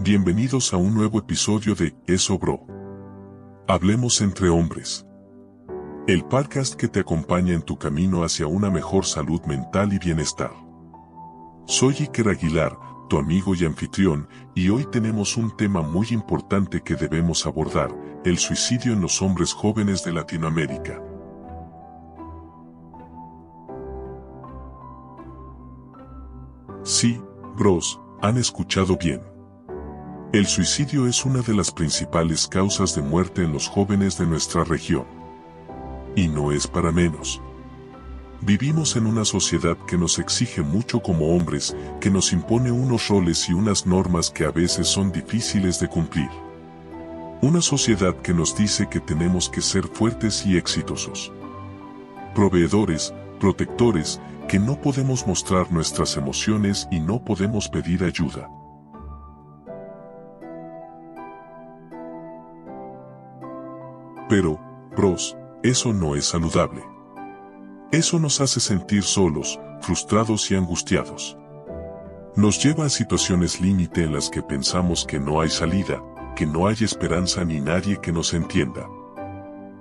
Bienvenidos a un nuevo episodio de Eso Bro. Hablemos entre hombres. El podcast que te acompaña en tu camino hacia una mejor salud mental y bienestar. Soy Iker Aguilar, tu amigo y anfitrión, y hoy tenemos un tema muy importante que debemos abordar, el suicidio en los hombres jóvenes de Latinoamérica. Sí, bros, han escuchado bien. El suicidio es una de las principales causas de muerte en los jóvenes de nuestra región. Y no es para menos. Vivimos en una sociedad que nos exige mucho como hombres, que nos impone unos roles y unas normas que a veces son difíciles de cumplir. Una sociedad que nos dice que tenemos que ser fuertes y exitosos. Proveedores, protectores, que no podemos mostrar nuestras emociones y no podemos pedir ayuda. Pero, bros, eso no es saludable. Eso nos hace sentir solos, frustrados y angustiados. Nos lleva a situaciones límite en las que pensamos que no hay salida, que no hay esperanza ni nadie que nos entienda.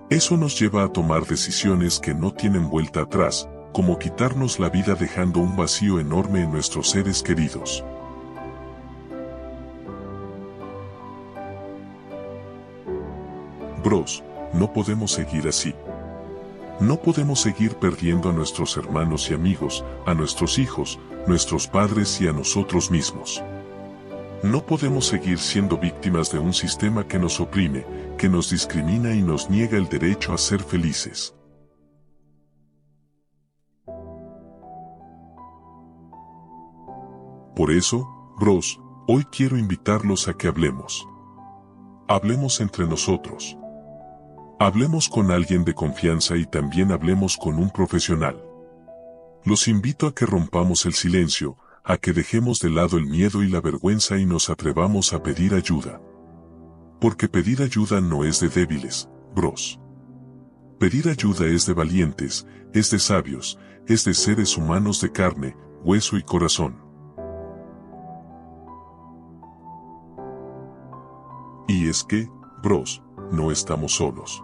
Eso nos lleva a tomar decisiones que no tienen vuelta atrás, como quitarnos la vida dejando un vacío enorme en nuestros seres queridos. Bros, no podemos seguir así. No podemos seguir perdiendo a nuestros hermanos y amigos, a nuestros hijos, nuestros padres y a nosotros mismos. No podemos seguir siendo víctimas de un sistema que nos oprime, que nos discrimina y nos niega el derecho a ser felices. Por eso, bros, hoy quiero invitarlos a que hablemos. Hablemos entre nosotros. Hablemos con alguien de confianza y también hablemos con un profesional. Los invito a que rompamos el silencio, a que dejemos de lado el miedo y la vergüenza y nos atrevamos a pedir ayuda. Porque pedir ayuda no es de débiles, bros. Pedir ayuda es de valientes, es de sabios, es de seres humanos de carne, hueso y corazón. Y es que, bros, no estamos solos.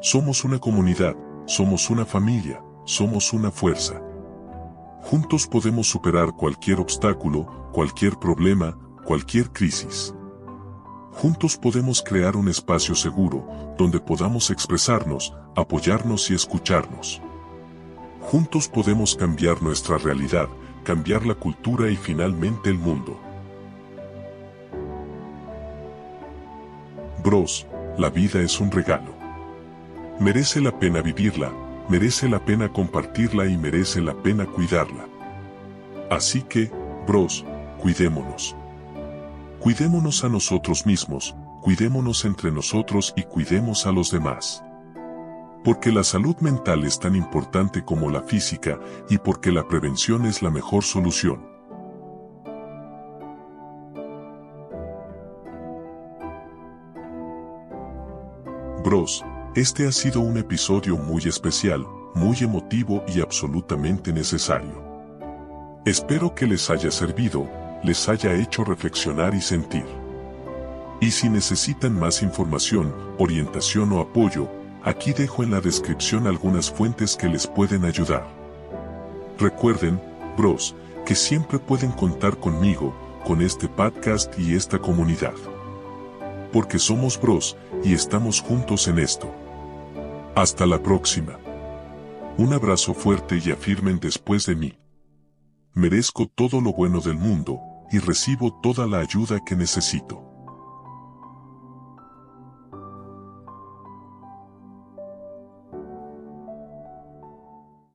Somos una comunidad, somos una familia, somos una fuerza. Juntos podemos superar cualquier obstáculo, cualquier problema, cualquier crisis. Juntos podemos crear un espacio seguro, donde podamos expresarnos, apoyarnos y escucharnos. Juntos podemos cambiar nuestra realidad, cambiar la cultura y finalmente el mundo. Bros, la vida es un regalo. Merece la pena vivirla, merece la pena compartirla y merece la pena cuidarla. Así que, bros, cuidémonos. Cuidémonos a nosotros mismos, cuidémonos entre nosotros y cuidemos a los demás. Porque la salud mental es tan importante como la física y porque la prevención es la mejor solución. Bros, este ha sido un episodio muy especial, muy emotivo y absolutamente necesario. Espero que les haya servido, les haya hecho reflexionar y sentir. Y si necesitan más información, orientación o apoyo, aquí dejo en la descripción algunas fuentes que les pueden ayudar. Recuerden, bros, que siempre pueden contar conmigo, con este podcast y esta comunidad porque somos bros y estamos juntos en esto. Hasta la próxima. Un abrazo fuerte y afirmen después de mí. Merezco todo lo bueno del mundo y recibo toda la ayuda que necesito.